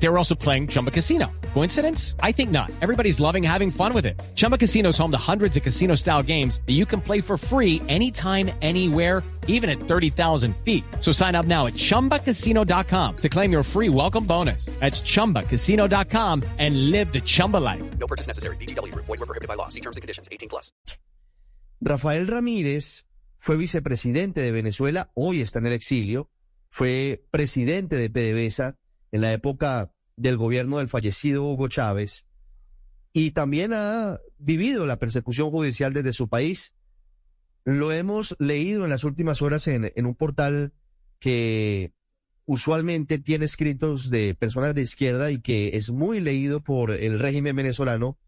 They were also playing Chumba Casino. Coincidence? I think not. Everybody's loving having fun with it. Chumba Casino is home to hundreds of casino style games that you can play for free anytime, anywhere, even at 30,000 feet. So sign up now at chumbacasino.com to claim your free welcome bonus. That's chumbacasino.com and live the Chumba life. No purchase necessary. BGW. Void were prohibited by law. See terms and conditions. 18 plus. Rafael Ramírez fue vicepresidente de Venezuela, hoy está en el exilio, fue presidente de PDVSA en la época del gobierno del fallecido Hugo Chávez y también ha vivido la persecución judicial desde su país. Lo hemos leído en las últimas horas en, un portal que usualmente tiene escritos de personas de izquierda y que es muy leído por el régimen venezolano,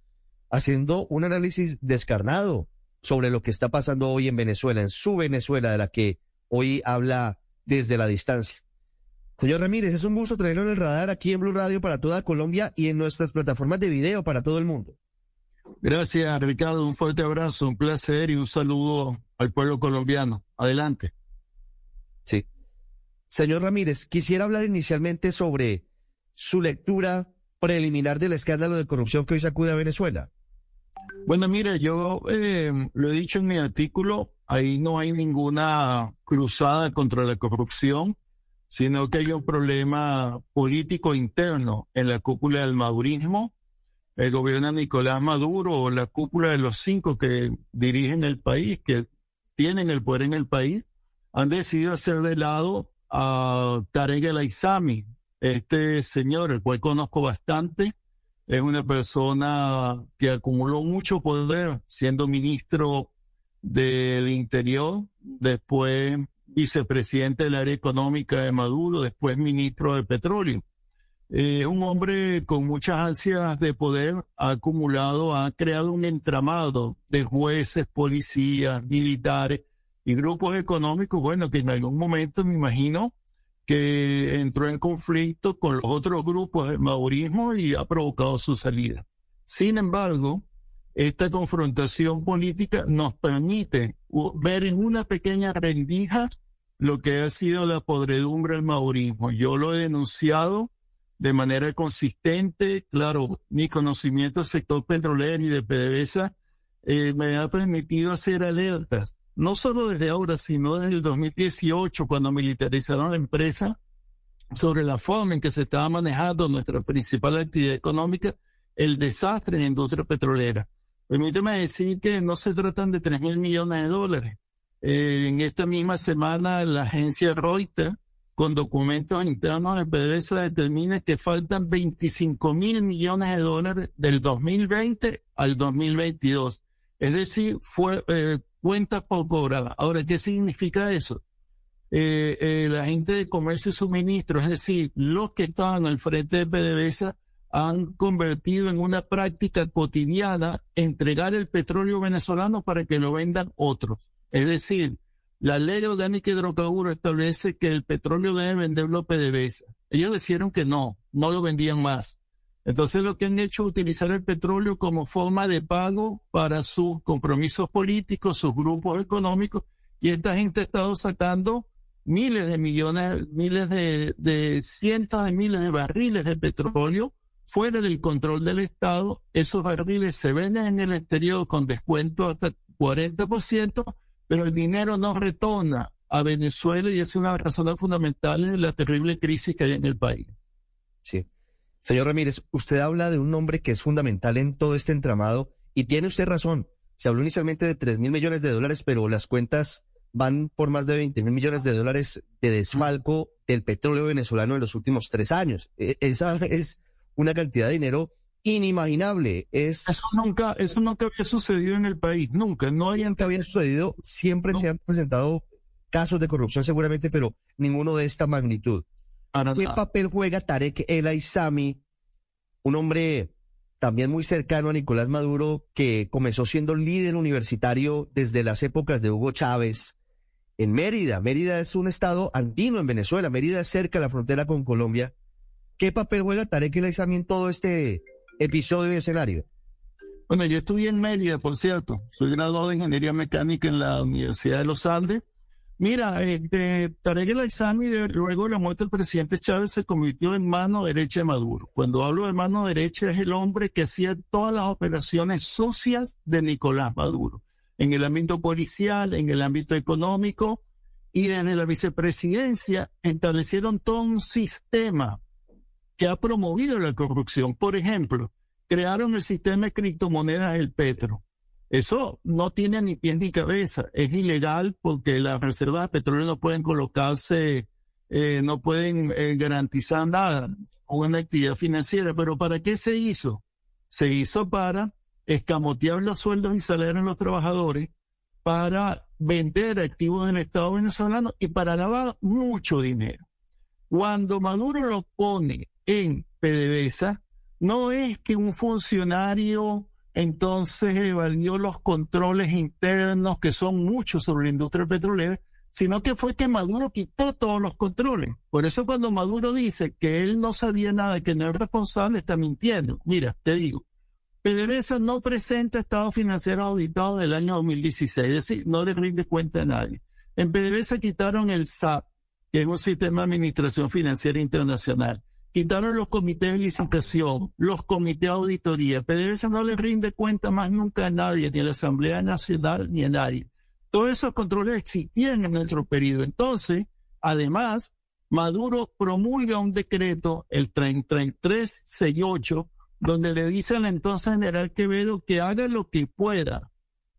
haciendo un análisis descarnado sobre lo que está pasando hoy en Venezuela, en su Venezuela, de la que hoy habla desde la distancia. Señor Ramírez, es un gusto traerlo en el radar aquí en Blue Radio para toda Colombia y en nuestras plataformas de video para todo el mundo. Gracias, Ricardo. Un fuerte abrazo, un placer y un saludo al pueblo colombiano. Adelante. Sí. Señor Ramírez, quisiera hablar inicialmente sobre su lectura preliminar del escándalo de corrupción que hoy sacude a Venezuela. Bueno, mire, yo eh, lo he dicho en mi artículo, ahí no hay ninguna cruzada contra la corrupción, sino que hay un problema político interno en la cúpula del madurismo. El gobierno de Nicolás Maduro o la cúpula de los cinco que dirigen el país, que tienen el poder en el país, han decidido hacer de lado a Tarek El Aizami, este señor, el cual conozco bastante, es una persona que acumuló mucho poder siendo ministro del Interior, después vicepresidente del área económica de Maduro, después ministro de Petróleo. Eh, un hombre con muchas ansias de poder ha acumulado, ha creado un entramado de jueces, policías, militares y grupos económicos, bueno, que en algún momento me imagino que entró en conflicto con los otros grupos del maorismo y ha provocado su salida. Sin embargo, esta confrontación política nos permite ver en una pequeña rendija lo que ha sido la podredumbre del maorismo. Yo lo he denunciado de manera consistente. Claro, mi conocimiento del sector petrolero y de PDVSA eh, me ha permitido hacer alertas no solo desde ahora, sino desde el 2018, cuando militarizaron la empresa, sobre la forma en que se estaba manejando nuestra principal actividad económica, el desastre en la industria petrolera. Permíteme decir que no se tratan de 3 mil millones de dólares. Eh, en esta misma semana, la agencia Reuters, con documentos internos de PDVSA, determina que faltan 25 mil millones de dólares del 2020 al 2022. Es decir, fue, eh, cuentas por cobrar. Ahora, ¿qué significa eso? Eh, eh, la gente de comercio y suministro, es decir, los que estaban al frente de PDVSA han convertido en una práctica cotidiana entregar el petróleo venezolano para que lo vendan otros. Es decir, la ley orgánica hidrocarburo establece que el petróleo debe venderlo PDVSA. Ellos dijeron que no, no lo vendían más. Entonces lo que han hecho es utilizar el petróleo como forma de pago para sus compromisos políticos, sus grupos económicos, y esta gente ha estado sacando miles de millones, miles de, de cientos de miles de barriles de petróleo fuera del control del Estado. Esos barriles se venden en el exterior con descuento hasta 40%, pero el dinero no retorna a Venezuela y es una razón fundamental de la terrible crisis que hay en el país. Sí. Señor Ramírez, usted habla de un nombre que es fundamental en todo este entramado y tiene usted razón. Se habló inicialmente de 3 mil millones de dólares, pero las cuentas van por más de 20 mil millones de dólares de desfalco del petróleo venezolano en los últimos tres años. E, esa es una cantidad de dinero inimaginable. Es... Eso nunca, eso nunca había sucedido en el país, nunca, no había, había sucedido, siempre se han presentado casos de corrupción seguramente, pero ninguno de esta magnitud. ¿Qué papel juega Tarek El Aizami, un hombre también muy cercano a Nicolás Maduro, que comenzó siendo líder universitario desde las épocas de Hugo Chávez en Mérida? Mérida es un estado andino en Venezuela, Mérida es cerca de la frontera con Colombia. ¿Qué papel juega Tarek El Aizami en todo este episodio y escenario? Bueno, yo estudié en Mérida, por cierto. Soy graduado de Ingeniería Mecánica en la Universidad de los Andes. Mira, este, Tarek El Aizami, luego de la muerte del presidente Chávez, se convirtió en mano derecha de Maduro. Cuando hablo de mano derecha, es el hombre que hacía todas las operaciones sucias de Nicolás Maduro, en el ámbito policial, en el ámbito económico, y desde la vicepresidencia establecieron todo un sistema que ha promovido la corrupción. Por ejemplo, crearon el sistema de criptomonedas del Petro. Eso no tiene ni pies ni cabeza. Es ilegal porque las reservas de petróleo no pueden colocarse, eh, no pueden eh, garantizar nada, una actividad financiera. Pero ¿para qué se hizo? Se hizo para escamotear los sueldos y salarios de los trabajadores, para vender activos en el Estado venezolano y para lavar mucho dinero. Cuando Maduro lo pone en PDVSA, no es que un funcionario entonces evadió los controles internos, que son muchos sobre la industria petrolera, sino que fue que Maduro quitó todos los controles. Por eso cuando Maduro dice que él no sabía nada, que no es responsable, está mintiendo. Mira, te digo, PDVSA no presenta estado financiero auditado del año 2016, es decir, no le rinde cuenta a nadie. En PDVSA quitaron el SAP, que es un sistema de administración financiera internacional. Quitaron los comités de licitación, los comités de auditoría. PDVSA no le rinde cuenta más nunca a nadie, ni a la Asamblea Nacional, ni a nadie. Todos esos controles existían en nuestro periodo. Entonces, además, Maduro promulga un decreto, el 3368, donde le dice al entonces general Quevedo que haga lo que pueda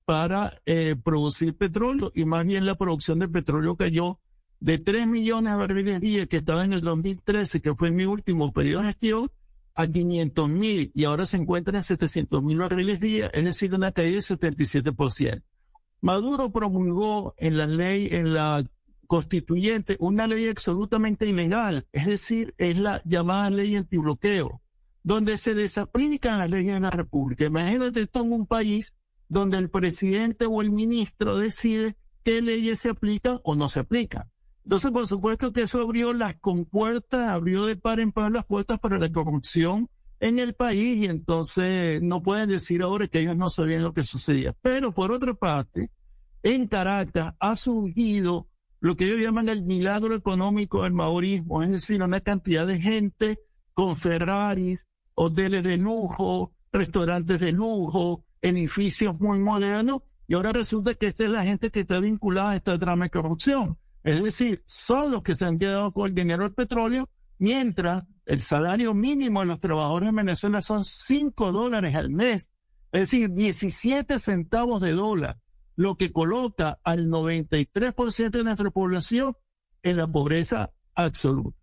para eh, producir petróleo y más bien la producción de petróleo cayó de 3 millones de barriles día que estaba en el 2013, que fue mi último periodo de gestión, a 500 mil y ahora se encuentra en 700 mil barriles día, es decir, una caída del 77%. Maduro promulgó en la ley, en la constituyente, una ley absolutamente ilegal, es decir, es la llamada ley antibloqueo donde se desaplican las leyes de la República. Imagínate tú en un país donde el presidente o el ministro decide qué leyes se aplican o no se aplican. Entonces, por supuesto que eso abrió las compuertas, abrió de par en par las puertas para la corrupción en el país y entonces no pueden decir ahora que ellos no sabían lo que sucedía. Pero por otra parte, en Caracas ha surgido lo que ellos llaman el milagro económico del maorismo, es decir, una cantidad de gente con Ferraris, hoteles de lujo, restaurantes de lujo, edificios muy modernos, y ahora resulta que esta es la gente que está vinculada a esta trama de corrupción. Es decir, son los que se han quedado con el dinero del petróleo, mientras el salario mínimo de los trabajadores en Venezuela son 5 dólares al mes, es decir, 17 centavos de dólar, lo que coloca al 93% de nuestra población en la pobreza absoluta.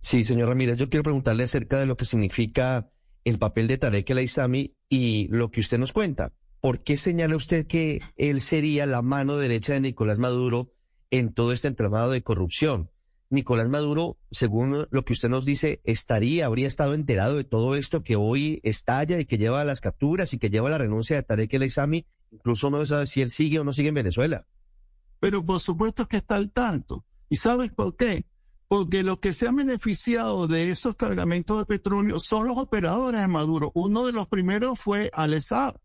Sí, señor Ramírez, yo quiero preguntarle acerca de lo que significa el papel de Tarek El Aizami y lo que usted nos cuenta. ¿Por qué señala usted que él sería la mano derecha de Nicolás Maduro en todo este entramado de corrupción? Nicolás Maduro, según lo que usted nos dice, estaría, habría estado enterado de todo esto que hoy estalla y que lleva a las capturas y que lleva a la renuncia de Tarek El. Incluso no sabe si él sigue o no sigue en Venezuela. Pero por supuesto que está al tanto. ¿Y sabes por qué? porque los que se han beneficiado de esos cargamentos de petróleo son los operadores de Maduro. Uno de los primeros fue Alessar,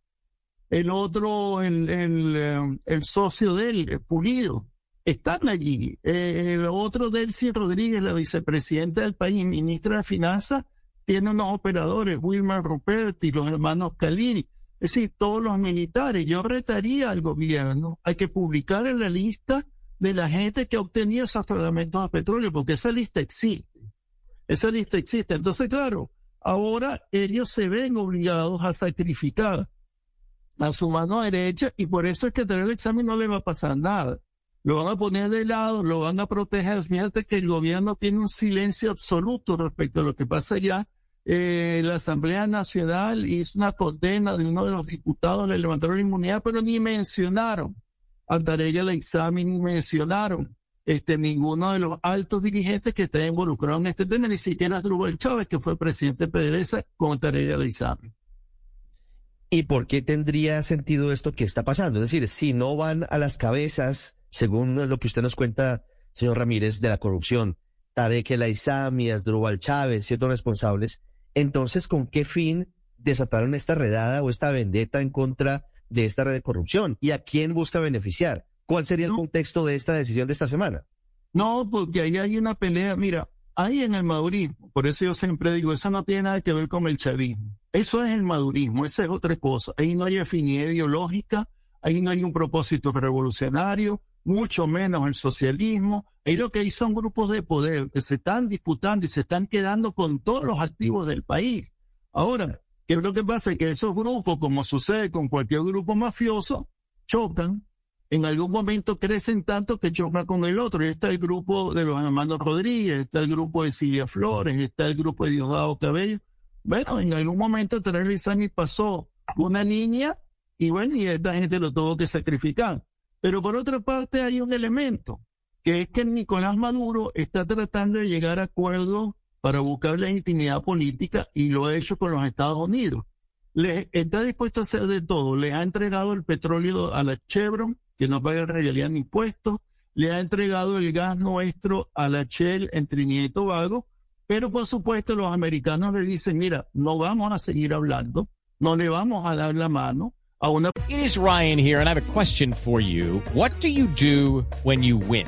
el otro, el, el, eh, el socio de él, Pulido, están allí. Eh, el otro, Delcy Rodríguez, la vicepresidenta del país, ministra de Finanzas, tiene unos operadores, Wilmer Ruperti, los hermanos Calini, es decir, todos los militares. Yo retaría al gobierno, hay que publicar en la lista de la gente que obtenía esos fragmentos de petróleo, porque esa lista existe. Esa lista existe. Entonces, claro, ahora ellos se ven obligados a sacrificar a su mano derecha y por eso es que tener el examen no le va a pasar nada. Lo van a poner de lado, lo van a proteger. Fíjate que el gobierno tiene un silencio absoluto respecto a lo que pasa allá. Eh, la Asamblea Nacional hizo una condena de uno de los diputados, le levantaron la inmunidad, pero ni mencionaron a Tarek el examen y mencionaron este, ninguno de los altos dirigentes que estén involucrados en este tema, ni siquiera Drubal Chávez, que fue presidente de PDVSA, con Tarek el examen. ¿Y por qué tendría sentido esto que está pasando? Es decir, si no van a las cabezas, según lo que usted nos cuenta, señor Ramírez, de la corrupción, Tarek El Aizami, Asdrúbal Chávez, ciertos responsables, entonces, ¿con qué fin desataron esta redada o esta vendetta en contra de esta red de corrupción? ¿Y a quién busca beneficiar? ¿Cuál sería el contexto de esta decisión de esta semana? No, porque ahí hay una pelea. Mira, ahí en el madurismo, por eso yo siempre digo, eso no tiene nada que ver con el chavismo. Eso es el madurismo, esa es otra cosa. Ahí no hay afinidad ideológica, ahí no hay un propósito revolucionario, mucho menos el socialismo. Ahí lo que hay son grupos de poder que se están disputando y se están quedando con todos los activos del país. Ahora, ¿qué es lo que pasa? Que esos grupos, como sucede con cualquier grupo mafioso, chocan. En algún momento crecen tanto que chocan con el otro. Y está el grupo de los hermanos Rodríguez, está el grupo de Silvia Flores, está el grupo de Diosdado Cabello. Bueno, en algún momento Teresa Lizani pasó una niña y bueno, y esta gente lo tuvo que sacrificar. Pero por otra parte hay un elemento, que es que Nicolás Maduro está tratando de llegar a acuerdos para buscar la intimidad política y lo ha hecho con los Estados Unidos. Le, está dispuesto a hacer de todo. Le ha entregado el petróleo a la Chevron, que no paga realidad ni impuestos. Le ha entregado el gas nuestro a la Shell en Trinidad y Tobago. Pero por supuesto los americanos le dicen, mira, no vamos a seguir hablando, no le vamos a dar la mano a una... It is Ryan here, and I have a question for you. What do you do when you win?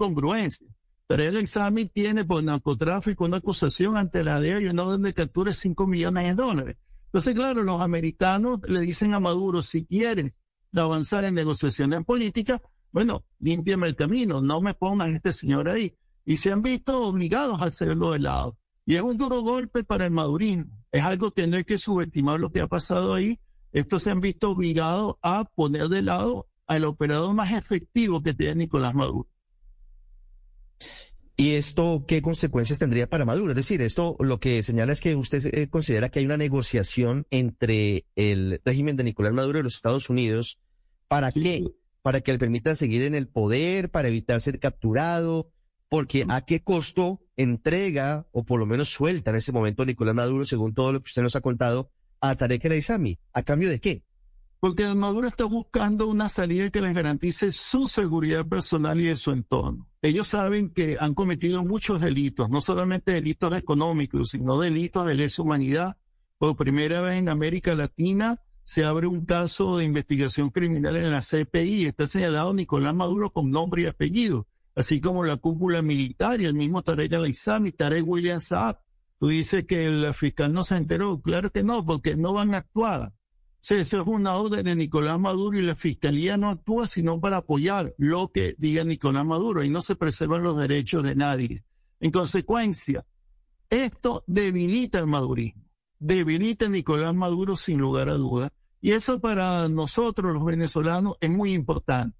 incongruencia. Pero el examen tiene por narcotráfico una acusación ante la DEA y una orden de captura de 5 millones de dólares. Entonces, claro, los americanos le dicen a Maduro, si quieres avanzar en negociaciones políticas, bueno, límpiame el camino, no me pongan este señor ahí. Y se han visto obligados a hacerlo de lado. Y es un duro golpe para el madurismo. Es algo que no hay que subestimar lo que ha pasado ahí. Estos se han visto obligados a poner de lado al operador más efectivo que tiene Nicolás Maduro. ¿Y esto qué consecuencias tendría para Maduro? Es decir, esto lo que señala es que usted eh, considera que hay una negociación entre el régimen de Nicolás Maduro y los Estados Unidos. ¿Para qué? Para que le permita seguir en el poder, para evitar ser capturado, porque a qué costo entrega, o por lo menos suelta en ese momento Nicolás Maduro, según todo lo que usted nos ha contado, a Tarek El Aizami. ¿A cambio de qué? Porque Maduro está buscando una salida que les garantice su seguridad personal y de su entorno. Ellos saben que han cometido muchos delitos, no solamente delitos económicos, sino delitos de lesa humanidad. Por primera vez en América Latina se abre un caso de investigación criminal en la CPI. Está señalado Nicolás Maduro con nombre y apellido, así como la cúpula militar y el mismo Tarek al-Aizami, Tarek William Saab. Tú dices que el fiscal no se enteró. Claro que no, porque no van a. Eso es una orden de Nicolás Maduro y la fiscalía no actúa sino para apoyar lo que diga Nicolás Maduro y no se preservan los derechos de nadie. En consecuencia, esto debilita el madurismo, debilita a Nicolás Maduro sin lugar a dudas y eso para nosotros los venezolanos es muy importante.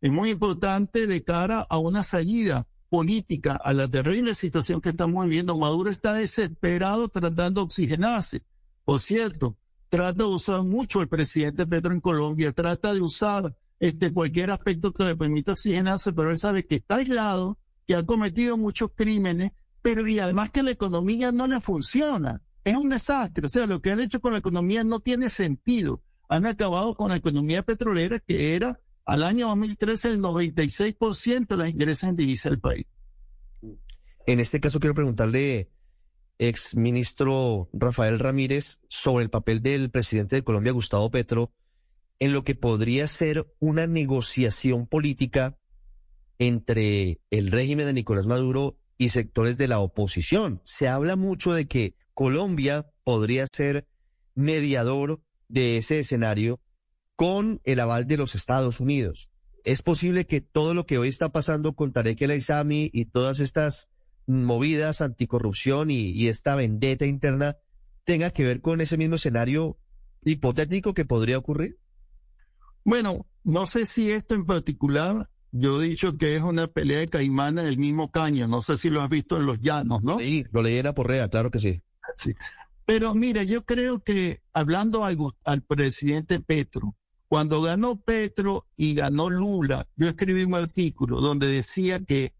Es muy importante de cara a una salida política a la terrible situación que estamos viviendo. Maduro está desesperado tratando de oxigenarse. Por cierto, trata de usar mucho el presidente Petro en Colombia, trata de usar este, cualquier aspecto que le permita oxigenarse, pero él sabe que está aislado, que ha cometido muchos crímenes, pero y además que la economía no le funciona. Es un desastre. O sea, lo que han hecho con la economía no tiene sentido. Han acabado con la economía petrolera, que era al año 2013 el 96% de las ingresos en divisa del país. En este caso quiero preguntarle ex ministro Rafael Ramírez sobre el papel del presidente de Colombia, Gustavo Petro, en lo que podría ser una negociación política entre el régimen de Nicolás Maduro y sectores de la oposición. Se habla mucho de que Colombia podría ser mediador de ese escenario con el aval de los Estados Unidos. Es posible que todo lo que hoy está pasando con Tarek El Aizami y todas estas movidas anticorrupción y, y esta vendetta interna tenga que ver con ese mismo escenario hipotético que podría ocurrir? Bueno, no sé si esto en particular, yo he dicho que es una pelea de caimana del mismo caño, no sé si lo has visto en los llanos, ¿no? Sí, lo leí en la porrea, claro que sí. Sí. Pero mire, yo creo que hablando al, al presidente Petro, cuando ganó Petro y ganó Lula, yo escribí un artículo donde decía que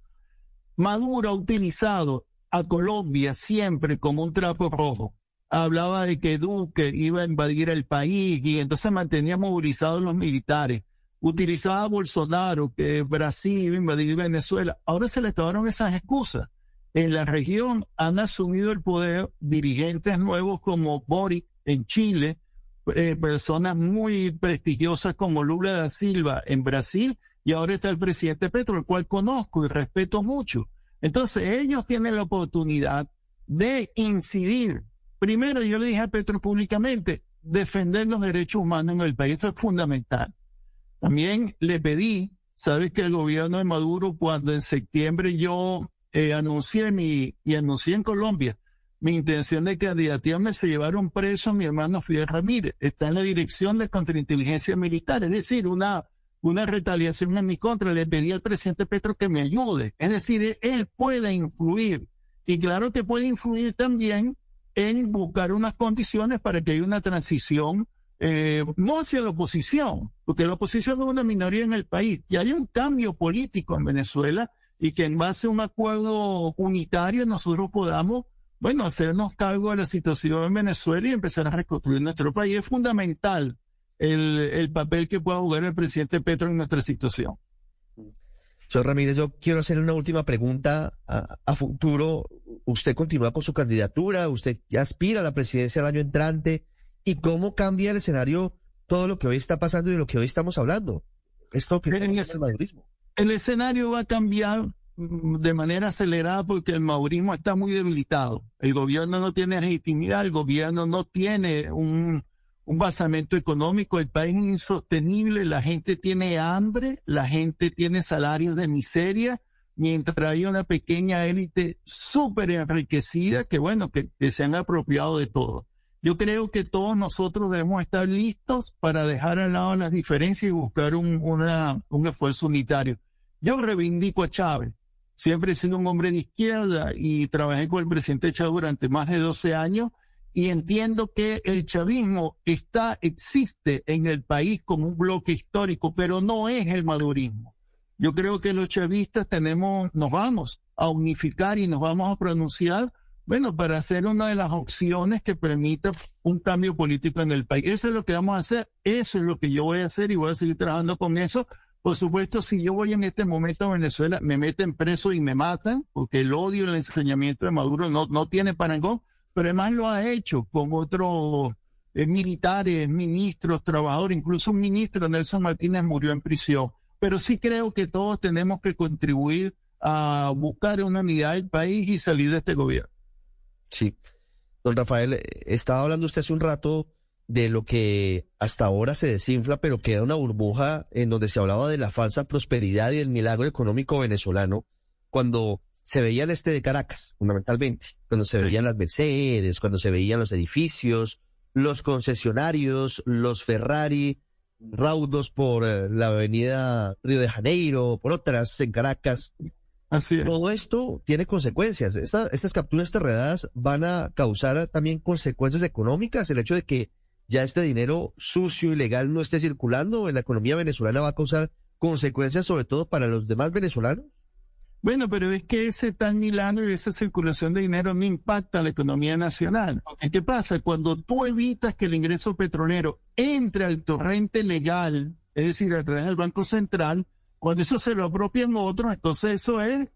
Maduro ha utilizado a Colombia siempre como un trapo rojo. Hablaba de que Duque iba a invadir el país y entonces mantenía movilizados los militares. Utilizaba a Bolsonaro, que Brasil iba a invadir Venezuela. Ahora se le acabaron esas excusas. En la región han asumido el poder dirigentes nuevos como Boric en Chile, eh, personas muy prestigiosas como Lula da Silva en Brasil y ahora está el presidente Petro, el cual conozco y respeto mucho. Entonces ellos tienen la oportunidad de incidir. Primero, yo le dije a Petro públicamente, defender los derechos humanos en el país, esto es fundamental. También le pedí, sabes que el gobierno de Maduro, cuando en septiembre yo eh, anuncié mi, y anuncié en Colombia, mi intención de candidatearme se llevaron preso a mi hermano Fidel Ramírez. Está en la dirección de contrainteligencia militar, es decir, una una retaliación en mi contra. Le pedí al presidente Petro que me ayude. Es decir, él puede influir. Y claro que puede influir también en buscar unas condiciones para que haya una transición, eh, no hacia la oposición, porque la oposición es una minoría en el país, y haya un cambio político en Venezuela y que en base a un acuerdo unitario nosotros podamos, bueno, hacernos cargo de la situación en Venezuela y empezar a reconstruir nuestro país. Es fundamental el, papel que pueda jugar el presidente Petro en nuestra situación. Señor Ramírez, yo quiero hacerle una última pregunta a, futuro. ¿Usted continúa con su candidatura? ¿Usted aspira a la presidencia el año entrante? ¿Y cómo cambia el escenario todo lo que hoy está pasando y de lo que hoy estamos hablando? Esto que es el madurismo. El escenario va a cambiar mm, de manera acelerada porque el madurismo está muy debilitado. El gobierno no tiene legitimidad, el gobierno no tiene un, un basamento económico, el país es insostenible, la gente tiene hambre, la gente tiene salarios de miseria, mientras hay una pequeña élite súper enriquecida que, bueno, que, se han apropiado de todo. Yo creo que todos nosotros debemos estar listos para dejar al lado las diferencias y buscar un, una, un esfuerzo unitario. Yo reivindico a Chávez. Siempre he sido un hombre de izquierda y trabajé con el presidente Chávez durante más de 12 años y entiendo que el chavismo está, existe en el país como un bloque histórico, pero no es el madurismo. Yo creo que los chavistas tenemos, nos vamos a unificar y nos vamos a pronunciar, bueno, para hacer una de las opciones que permita un cambio político en el país. Eso es lo que vamos a hacer, eso es lo que yo voy a hacer y voy a seguir trabajando con eso. Por supuesto, si yo voy en este momento a Venezuela, me meten preso y me matan, porque el odio y el enseñamiento de Maduro no, no tiene parangón pero además lo ha hecho con otros eh, militares, ministros, trabajadores, incluso un ministro, Nelson Martínez, murió en prisión. Pero sí creo que todos tenemos que contribuir a buscar una unidad del país y salir de este gobierno. Sí. Don Rafael, estaba hablando usted hace un rato de lo que hasta ahora se desinfla, pero queda una burbuja en donde se hablaba de la falsa prosperidad y el milagro económico venezolano, cuando se veía el este de Caracas, fundamentalmente, cuando se veían las Mercedes, cuando se veían los edificios, los concesionarios, los Ferrari, raudos por eh, la avenida Río de Janeiro, por otras en Caracas. Así Todo esto tiene consecuencias. estas capturas, estas redadas van a causar también consecuencias económicas. El hecho de que ya este dinero sucio y legal no esté circulando en la economía venezolana va a causar consecuencias sobre todo para los demás venezolanos. Bueno, pero es que ese tal milagro y esa circulación de dinero no impacta a la economía nacional. ¿Qué pasa? Cuando tú evitas que el ingreso petrolero entre al torrente legal, es decir, a través del Banco Central, cuando eso se lo apropian otros, entonces eso es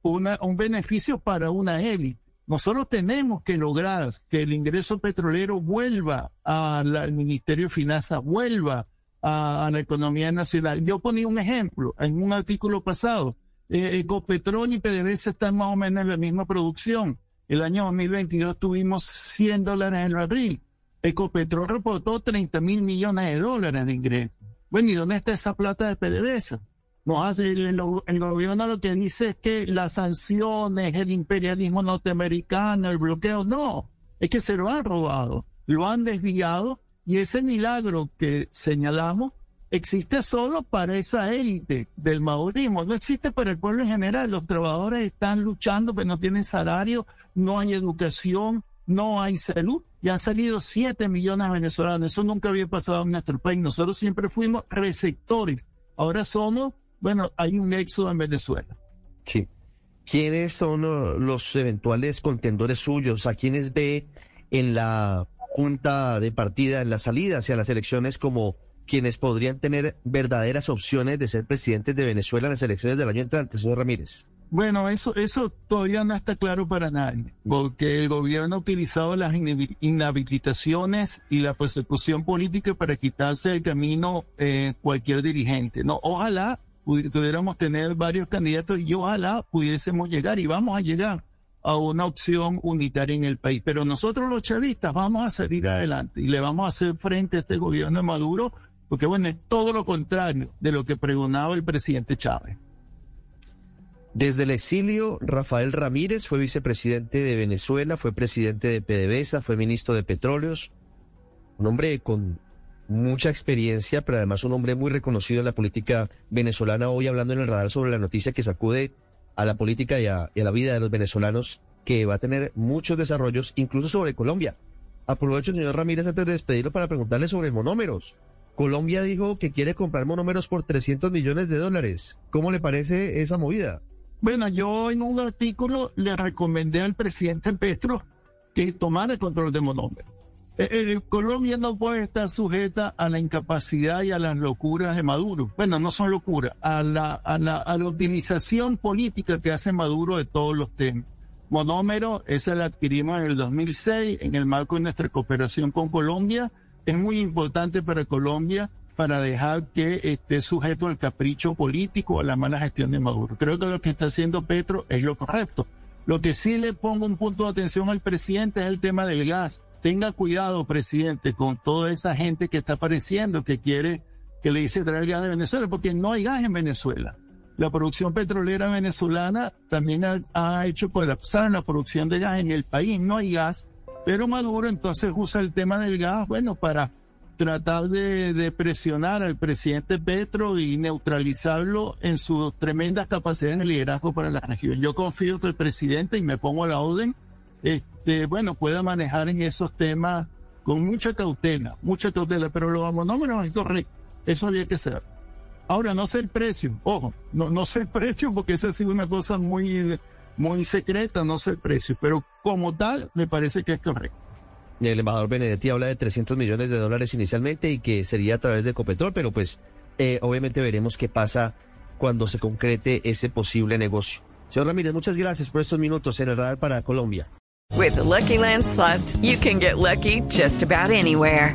una, un beneficio para una élite. Nosotros tenemos que lograr que el ingreso petrolero vuelva al Ministerio de Finanzas, vuelva a la economía nacional. Yo ponía un ejemplo en un artículo pasado eh, Ecopetrol y PDVSA están más o menos en la misma producción. El año 2022 tuvimos 100 dólares en el barril. Ecopetrol reportó 30 mil millones de dólares de ingresos. Bueno, ¿y dónde está esa plata de PDVSA? No hace el, el, gobierno lo que dice es que las sanciones, el imperialismo norteamericano, el bloqueo, no, es que se lo han robado, lo han desviado y ese milagro que señalamos existe solo para esa élite del maorismo, no existe para el pueblo en general. Los trabajadores están luchando, pero no tienen salario, no hay educación, no hay salud. Ya han salido 7 millones de venezolanos. Eso nunca había pasado en nuestro país. Nosotros siempre fuimos receptores. Ahora somos, bueno, hay un éxodo en Venezuela. Sí. ¿Quiénes son los eventuales contendores suyos? ¿A quiénes ve en la punta de partida, en la salida hacia las elecciones como quienes podrían tener verdaderas opciones de ser presidentes de Venezuela en las elecciones del año entrante, señor Ramírez? Bueno, eso, eso todavía no está claro para nadie, porque el gobierno ha utilizado las inhabilitaciones y la persecución política para quitarse el camino eh, cualquier dirigente. No, ojalá pudiéramos tener varios candidatos y ojalá pudiésemos llegar y vamos a llegar a una opción unitaria en el país. Pero nosotros los chavistas vamos a salir adelante y le vamos a hacer frente a este gobierno de Maduro, porque bueno, es todo lo contrario de lo que pregonaba el presidente Chávez. Desde el exilio, Rafael Ramírez fue vicepresidente de Venezuela, fue presidente de PDVSA, fue ministro de Petróleos, un hombre con mucha experiencia, pero además un hombre muy reconocido en la política venezolana, hoy hablando en el radar sobre la noticia que sacude a la política y a, la vida de los venezolanos, que va a tener muchos desarrollos, incluso sobre Colombia. Aprovecho, señor Ramírez, antes de despedirlo para preguntarle sobre monómeros. Colombia dijo que quiere comprar monómeros por 300 millones de dólares. ¿Cómo le parece esa movida? Bueno, yo en un artículo le recomendé al presidente Petro que tomara control de monómeros. Eh, eh, Colombia no puede estar sujeta a la incapacidad y a las locuras de Maduro. Bueno, no son locuras, a la, a la, a la política que hace Maduro de todos los temas. Monómero, ese lo adquirimos en el 2006 en el marco de nuestra cooperación con Colombia. Es muy importante para Colombia para dejar que esté sujeto al capricho político a la mala gestión de Maduro. Creo que lo que está haciendo Petro es lo correcto. Lo que sí le pongo un punto de atención al presidente es el tema del gas tenga cuidado, presidente, con toda esa gente que está apareciendo, que quiere, que le dice traer gas de Venezuela, porque no hay gas en Venezuela. La producción petrolera venezolana también ha, hecho colapsar la producción de gas en el país, no hay gas, pero Maduro entonces usa el tema del gas, bueno, para tratar de, presionar al presidente Petro y neutralizarlo en sus tremendas capacidades de liderazgo para la región. Yo confío que el presidente, y me pongo a la orden, este, bueno, pueda manejar en esos temas con mucha cautela, mucha cautela, pero lo vamos, no, no, es correcto, eso había que ser. Ahora, no sé el precio, ojo, no, no sé el precio porque esa ha sido una cosa muy, muy secreta, no sé el precio, pero como tal, me parece que es correcto. El embajador Benedetti habla de 300 millones de dólares inicialmente y que sería a través de Ecopetrol, pero pues eh, obviamente veremos qué pasa cuando se concrete ese posible negocio. Señor Ramírez, muchas gracias por estos minutos en el radar para Colombia. With the Lucky Land slots, you can get lucky just about anywhere.